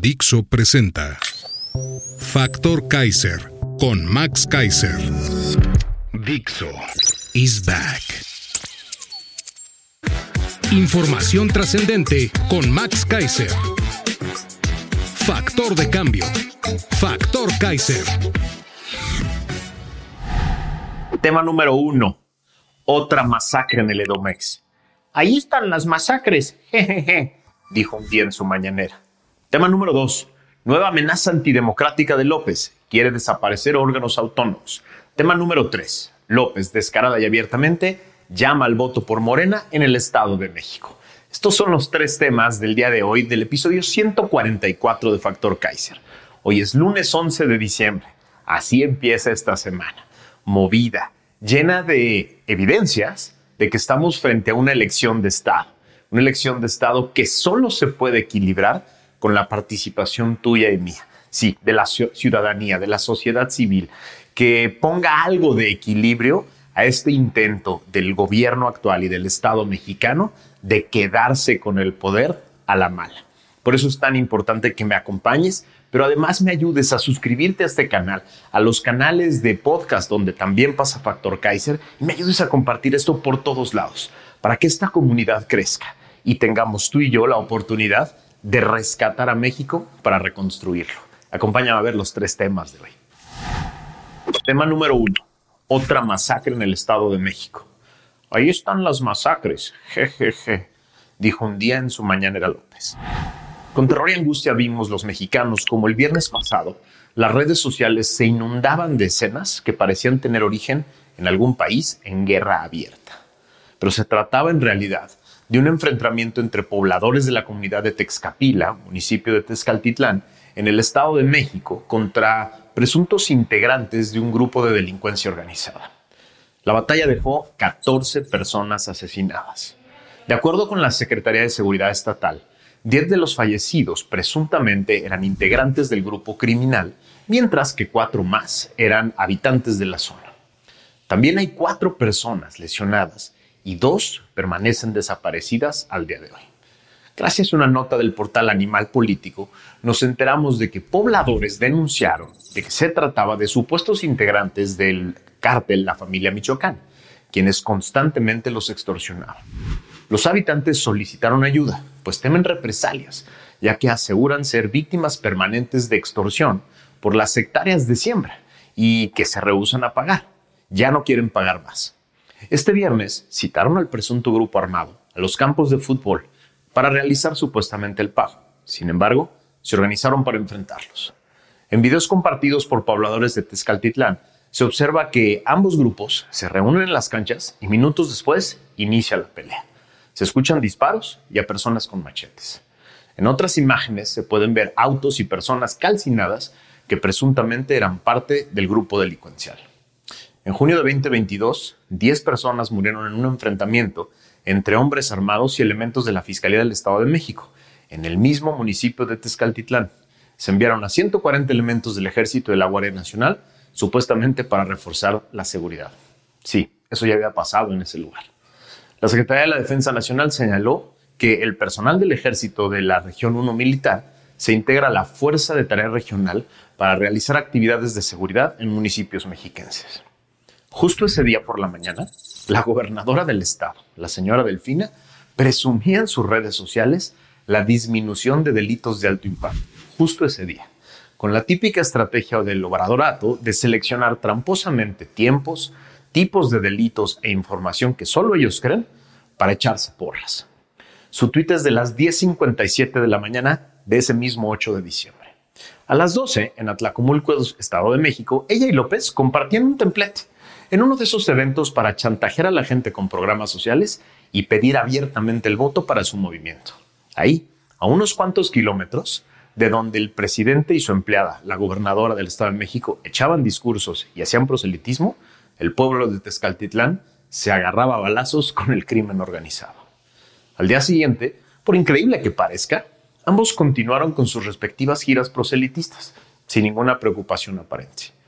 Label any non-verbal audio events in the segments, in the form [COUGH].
Dixo presenta Factor Kaiser con Max Kaiser. Dixo is back. Información trascendente con Max Kaiser. Factor de cambio. Factor Kaiser. Tema número uno. Otra masacre en el Edomex. Ahí están las masacres, [LAUGHS] jejeje, dijo un día en su mañanera. Tema número dos. Nueva amenaza antidemocrática de López. Quiere desaparecer órganos autónomos. Tema número tres. López, descarada y abiertamente, llama al voto por Morena en el Estado de México. Estos son los tres temas del día de hoy del episodio 144 de Factor Kaiser. Hoy es lunes 11 de diciembre. Así empieza esta semana. Movida, llena de evidencias de que estamos frente a una elección de Estado. Una elección de Estado que solo se puede equilibrar con la participación tuya y mía. Sí, de la ciudadanía, de la sociedad civil, que ponga algo de equilibrio a este intento del gobierno actual y del Estado mexicano de quedarse con el poder a la mala. Por eso es tan importante que me acompañes, pero además me ayudes a suscribirte a este canal, a los canales de podcast donde también pasa Factor Kaiser, y me ayudes a compartir esto por todos lados, para que esta comunidad crezca y tengamos tú y yo la oportunidad de rescatar a México para reconstruirlo. Acompáñame a ver los tres temas de hoy. Tema número uno. Otra masacre en el Estado de México. Ahí están las masacres. Jejeje, dijo un día en su mañanera López. Con terror y angustia vimos los mexicanos como el viernes pasado las redes sociales se inundaban de escenas que parecían tener origen en algún país en guerra abierta. Pero se trataba en realidad de un enfrentamiento entre pobladores de la comunidad de Texcapila, municipio de Tezcaltitlán, en el Estado de México, contra presuntos integrantes de un grupo de delincuencia organizada. La batalla dejó 14 personas asesinadas. De acuerdo con la Secretaría de Seguridad Estatal, 10 de los fallecidos presuntamente eran integrantes del grupo criminal, mientras que cuatro más eran habitantes de la zona. También hay cuatro personas lesionadas y dos permanecen desaparecidas al día de hoy. Gracias a una nota del portal Animal Político, nos enteramos de que pobladores denunciaron de que se trataba de supuestos integrantes del cártel La Familia Michoacán, quienes constantemente los extorsionaban. Los habitantes solicitaron ayuda, pues temen represalias, ya que aseguran ser víctimas permanentes de extorsión por las hectáreas de siembra y que se rehusan a pagar. Ya no quieren pagar más. Este viernes citaron al presunto grupo armado a los campos de fútbol para realizar supuestamente el pago. Sin embargo, se organizaron para enfrentarlos. En videos compartidos por pobladores de Tezcaltitlán, se observa que ambos grupos se reúnen en las canchas y minutos después inicia la pelea. Se escuchan disparos y a personas con machetes. En otras imágenes se pueden ver autos y personas calcinadas que presuntamente eran parte del grupo delincuencial. En junio de 2022, 10 personas murieron en un enfrentamiento entre hombres armados y elementos de la Fiscalía del Estado de México, en el mismo municipio de Tezcaltitlán. Se enviaron a 140 elementos del Ejército de la Guardia Nacional, supuestamente para reforzar la seguridad. Sí, eso ya había pasado en ese lugar. La Secretaría de la Defensa Nacional señaló que el personal del Ejército de la Región 1 Militar se integra a la Fuerza de Tarea Regional para realizar actividades de seguridad en municipios mexiquenses. Justo ese día por la mañana, la gobernadora del estado, la señora Delfina, presumía en sus redes sociales la disminución de delitos de alto impacto. Justo ese día, con la típica estrategia del obradorato de seleccionar tramposamente tiempos, tipos de delitos e información que solo ellos creen para echarse porras. Su tuit es de las 10.57 de la mañana de ese mismo 8 de diciembre. A las 12, en Atlacomulco, Estado de México, ella y López compartían un templete en uno de esos eventos para chantajear a la gente con programas sociales y pedir abiertamente el voto para su movimiento. Ahí, a unos cuantos kilómetros de donde el presidente y su empleada, la gobernadora del Estado de México, echaban discursos y hacían proselitismo, el pueblo de Tezcaltitlán se agarraba a balazos con el crimen organizado. Al día siguiente, por increíble que parezca, ambos continuaron con sus respectivas giras proselitistas, sin ninguna preocupación aparente.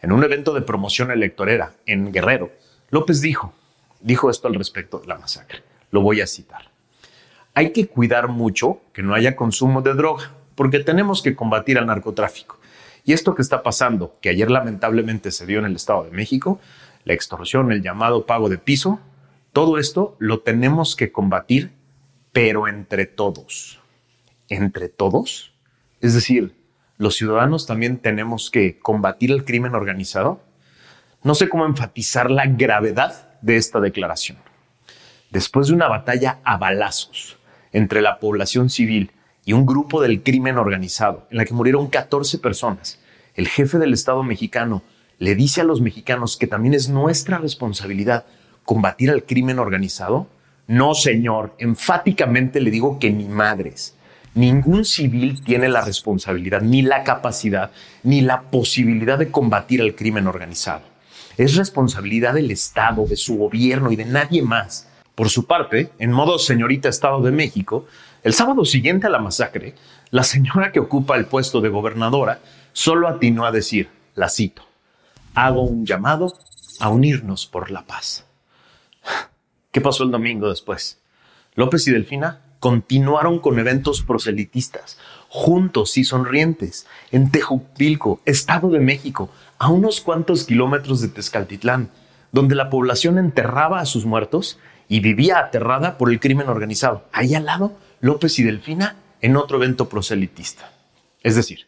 En un evento de promoción electorera en Guerrero, López dijo, dijo esto al respecto de la masacre. Lo voy a citar. Hay que cuidar mucho que no haya consumo de droga, porque tenemos que combatir al narcotráfico. Y esto que está pasando, que ayer lamentablemente se dio en el Estado de México, la extorsión, el llamado pago de piso, todo esto lo tenemos que combatir, pero entre todos. ¿Entre todos? Es decir, los ciudadanos también tenemos que combatir el crimen organizado. No sé cómo enfatizar la gravedad de esta declaración. Después de una batalla a balazos entre la población civil y un grupo del crimen organizado, en la que murieron 14 personas, el jefe del Estado mexicano le dice a los mexicanos que también es nuestra responsabilidad combatir al crimen organizado? No, señor, enfáticamente le digo que ni madres. Ningún civil tiene la responsabilidad, ni la capacidad, ni la posibilidad de combatir al crimen organizado. Es responsabilidad del Estado, de su gobierno y de nadie más. Por su parte, en modo señorita Estado de México, el sábado siguiente a la masacre, la señora que ocupa el puesto de gobernadora solo atinó a decir, la cito, hago un llamado a unirnos por la paz. ¿Qué pasó el domingo después? López y Delfina continuaron con eventos proselitistas, juntos y sonrientes, en Tejupilco, Estado de México, a unos cuantos kilómetros de Tezcaltitlán, donde la población enterraba a sus muertos y vivía aterrada por el crimen organizado. Ahí al lado, López y Delfina en otro evento proselitista. Es decir,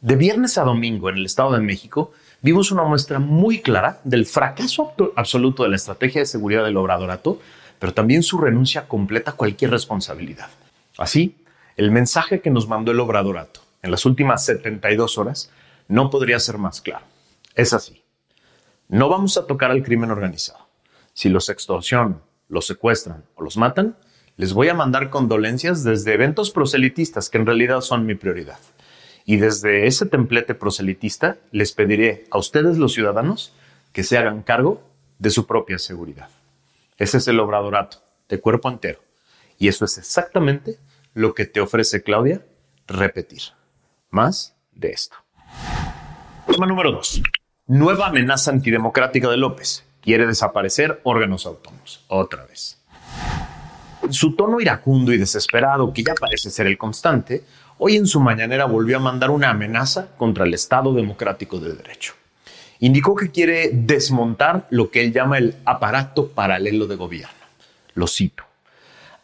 de viernes a domingo en el Estado de México vimos una muestra muy clara del fracaso absoluto de la estrategia de seguridad del obradorato, pero también su renuncia completa a cualquier responsabilidad. Así, el mensaje que nos mandó el obradorato en las últimas 72 horas no podría ser más claro. Es así. No vamos a tocar al crimen organizado. Si los extorsionan, los secuestran o los matan, les voy a mandar condolencias desde eventos proselitistas que en realidad son mi prioridad. Y desde ese templete proselitista les pediré a ustedes los ciudadanos que se hagan cargo de su propia seguridad. Ese es el obradorato, de cuerpo entero. Y eso es exactamente lo que te ofrece Claudia repetir. Más de esto. Tema número dos. Nueva amenaza antidemocrática de López. Quiere desaparecer órganos autónomos. Otra vez. Su tono iracundo y desesperado, que ya parece ser el constante, hoy en su mañanera volvió a mandar una amenaza contra el Estado Democrático de Derecho. Indicó que quiere desmontar lo que él llama el aparato paralelo de gobierno. Lo cito.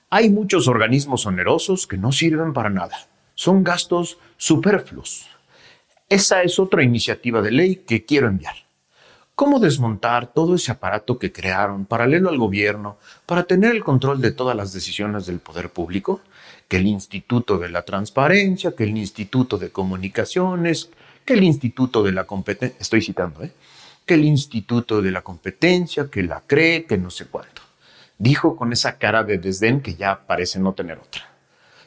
Hay muchos organismos onerosos que no sirven para nada. Son gastos superfluos. Esa es otra iniciativa de ley que quiero enviar. ¿Cómo desmontar todo ese aparato que crearon paralelo al gobierno para tener el control de todas las decisiones del poder público? que el Instituto de la Transparencia, que el Instituto de Comunicaciones, que el Instituto de la Competencia, estoy citando, ¿eh? que el Instituto de la Competencia, que la cree, que no sé cuánto. Dijo con esa cara de desdén que ya parece no tener otra.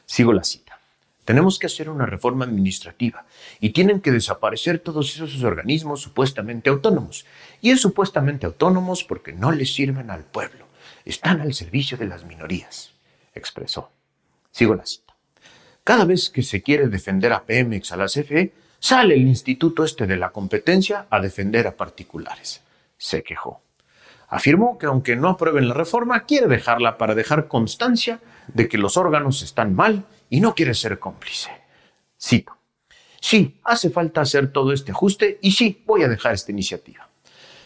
Sigo la cita. Tenemos que hacer una reforma administrativa y tienen que desaparecer todos esos organismos supuestamente autónomos. Y es supuestamente autónomos porque no les sirven al pueblo, están al servicio de las minorías, expresó. Sigo la cita. Cada vez que se quiere defender a Pemex, a la CFE, sale el instituto este de la competencia a defender a particulares. Se quejó. Afirmó que aunque no aprueben la reforma, quiere dejarla para dejar constancia de que los órganos están mal y no quiere ser cómplice. Cito. Sí, hace falta hacer todo este ajuste y sí, voy a dejar esta iniciativa.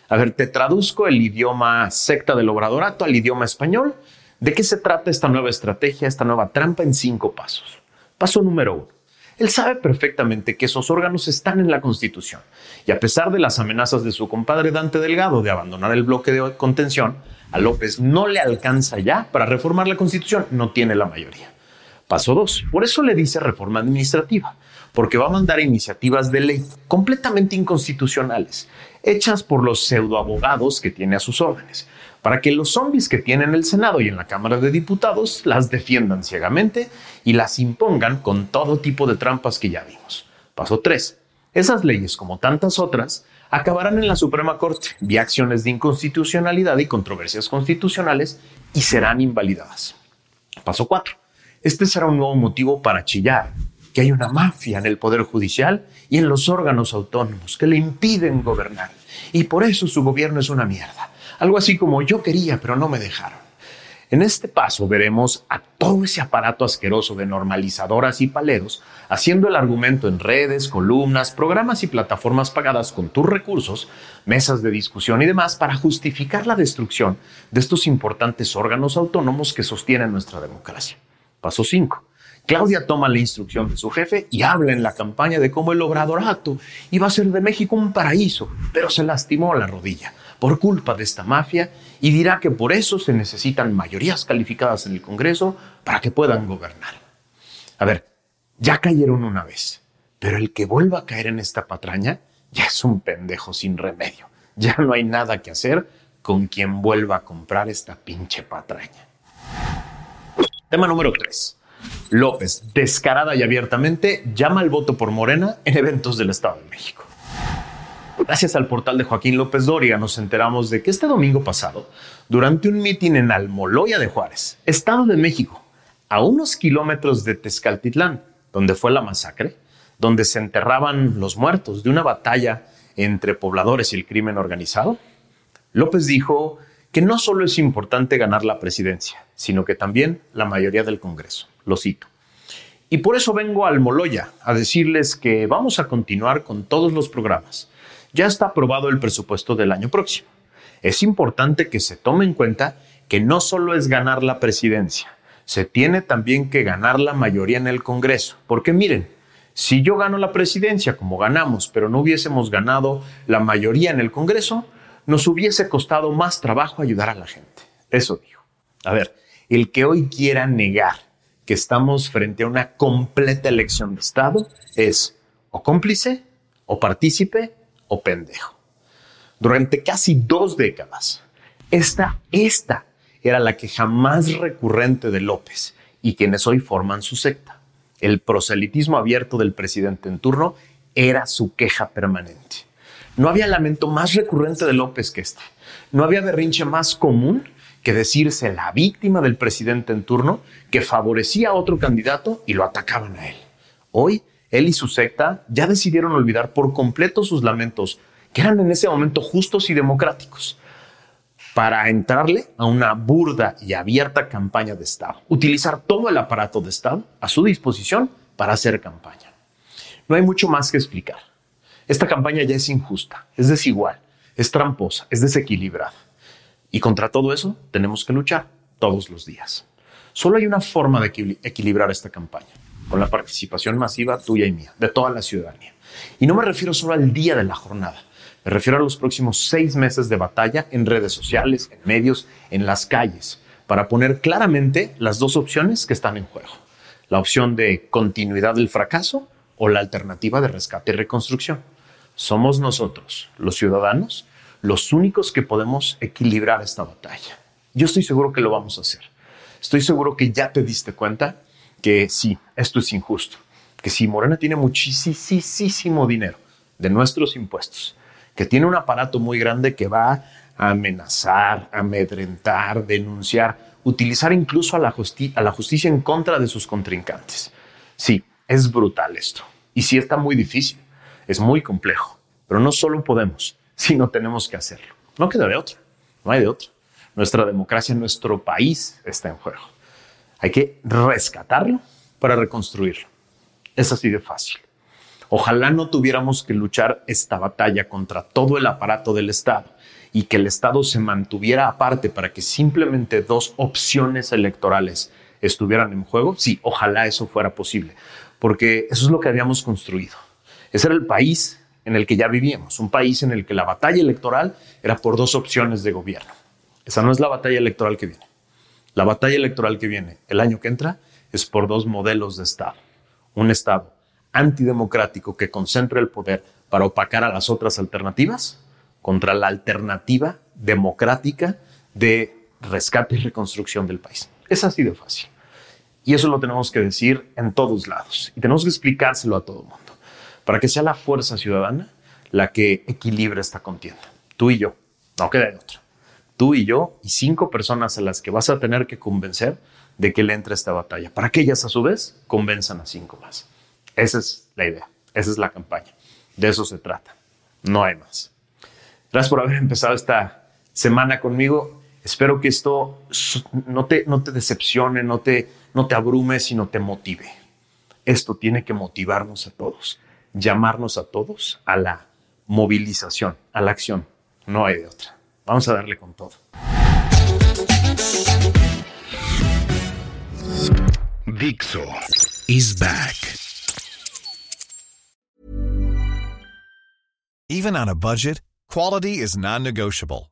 A ver, te traduzco el idioma secta del obradorato al idioma español ¿De qué se trata esta nueva estrategia, esta nueva trampa en cinco pasos? Paso número uno. Él sabe perfectamente que esos órganos están en la Constitución y a pesar de las amenazas de su compadre Dante Delgado de abandonar el bloque de contención, a López no le alcanza ya para reformar la Constitución, no tiene la mayoría. Paso 2. Por eso le dice reforma administrativa, porque va a mandar iniciativas de ley completamente inconstitucionales, hechas por los pseudoabogados que tiene a sus órdenes, para que los zombies que tiene en el Senado y en la Cámara de Diputados las defiendan ciegamente y las impongan con todo tipo de trampas que ya vimos. Paso 3. Esas leyes, como tantas otras, acabarán en la Suprema Corte vía acciones de inconstitucionalidad y controversias constitucionales y serán invalidadas. Paso 4. Este será un nuevo motivo para chillar que hay una mafia en el Poder Judicial y en los órganos autónomos que le impiden gobernar. Y por eso su gobierno es una mierda. Algo así como yo quería, pero no me dejaron. En este paso veremos a todo ese aparato asqueroso de normalizadoras y paleros haciendo el argumento en redes, columnas, programas y plataformas pagadas con tus recursos, mesas de discusión y demás para justificar la destrucción de estos importantes órganos autónomos que sostienen nuestra democracia. Paso 5. Claudia toma la instrucción de su jefe y habla en la campaña de cómo el obradorato iba a ser de México un paraíso, pero se lastimó la rodilla por culpa de esta mafia y dirá que por eso se necesitan mayorías calificadas en el Congreso para que puedan gobernar. A ver, ya cayeron una vez, pero el que vuelva a caer en esta patraña ya es un pendejo sin remedio. Ya no hay nada que hacer con quien vuelva a comprar esta pinche patraña. Tema número 3. López, descarada y abiertamente, llama al voto por Morena en eventos del Estado de México. Gracias al portal de Joaquín López Doria nos enteramos de que este domingo pasado, durante un mitin en Almoloya de Juárez, Estado de México, a unos kilómetros de Tezcaltitlán, donde fue la masacre, donde se enterraban los muertos de una batalla entre pobladores y el crimen organizado, López dijo que no solo es importante ganar la presidencia, sino que también la mayoría del Congreso. Lo cito. Y por eso vengo a Almoloya a decirles que vamos a continuar con todos los programas ya está aprobado el presupuesto del año próximo. Es importante que se tome en cuenta que no solo es ganar la presidencia, se tiene también que ganar la mayoría en el Congreso. Porque miren, si yo gano la presidencia como ganamos, pero no hubiésemos ganado la mayoría en el Congreso, nos hubiese costado más trabajo ayudar a la gente. Eso dijo. A ver, el que hoy quiera negar que estamos frente a una completa elección de Estado es o cómplice o partícipe o pendejo. Durante casi dos décadas, esta, esta era la queja más recurrente de López y quienes hoy forman su secta. El proselitismo abierto del presidente en turno era su queja permanente. No había lamento más recurrente de López que este. No había berrinche más común que decirse la víctima del presidente en turno que favorecía a otro candidato y lo atacaban a él. Hoy él y su secta ya decidieron olvidar por completo sus lamentos, que eran en ese momento justos y democráticos, para entrarle a una burda y abierta campaña de Estado, utilizar todo el aparato de Estado a su disposición para hacer campaña. No hay mucho más que explicar. Esta campaña ya es injusta, es desigual, es tramposa, es desequilibrada. Y contra todo eso tenemos que luchar todos los días. Solo hay una forma de equilibrar esta campaña con la participación masiva tuya y mía, de toda la ciudadanía. Y no me refiero solo al día de la jornada, me refiero a los próximos seis meses de batalla en redes sociales, en medios, en las calles, para poner claramente las dos opciones que están en juego. La opción de continuidad del fracaso o la alternativa de rescate y reconstrucción. Somos nosotros, los ciudadanos, los únicos que podemos equilibrar esta batalla. Yo estoy seguro que lo vamos a hacer. Estoy seguro que ya te diste cuenta que sí, esto es injusto, que si Morena tiene muchísimo dinero de nuestros impuestos, que tiene un aparato muy grande que va a amenazar, amedrentar, denunciar, utilizar incluso a la, a la justicia en contra de sus contrincantes. Sí, es brutal esto. Y sí está muy difícil, es muy complejo, pero no solo podemos, sino tenemos que hacerlo. No queda de otra, no hay de otra. Nuestra democracia, nuestro país está en juego. Hay que rescatarlo para reconstruirlo. Es así de fácil. Ojalá no tuviéramos que luchar esta batalla contra todo el aparato del Estado y que el Estado se mantuviera aparte para que simplemente dos opciones electorales estuvieran en juego. Sí, ojalá eso fuera posible, porque eso es lo que habíamos construido. Ese era el país en el que ya vivíamos, un país en el que la batalla electoral era por dos opciones de gobierno. Esa no es la batalla electoral que viene. La batalla electoral que viene el año que entra es por dos modelos de Estado. Un Estado antidemocrático que concentra el poder para opacar a las otras alternativas contra la alternativa democrática de rescate y reconstrucción del país. Es así de fácil. Y eso lo tenemos que decir en todos lados y tenemos que explicárselo a todo el mundo para que sea la fuerza ciudadana la que equilibre esta contienda. Tú y yo, no queda de otra. Tú y yo y cinco personas a las que vas a tener que convencer de que le entre esta batalla, para que ellas a su vez convenzan a cinco más. Esa es la idea, esa es la campaña. De eso se trata. No hay más. Gracias por haber empezado esta semana conmigo. Espero que esto no te, no te decepcione, no te, no te abrume, sino te motive. Esto tiene que motivarnos a todos, llamarnos a todos a la movilización, a la acción. No hay de otra. Vamos a darle con todo. Dixo is back. Even on a budget, quality is non-negotiable.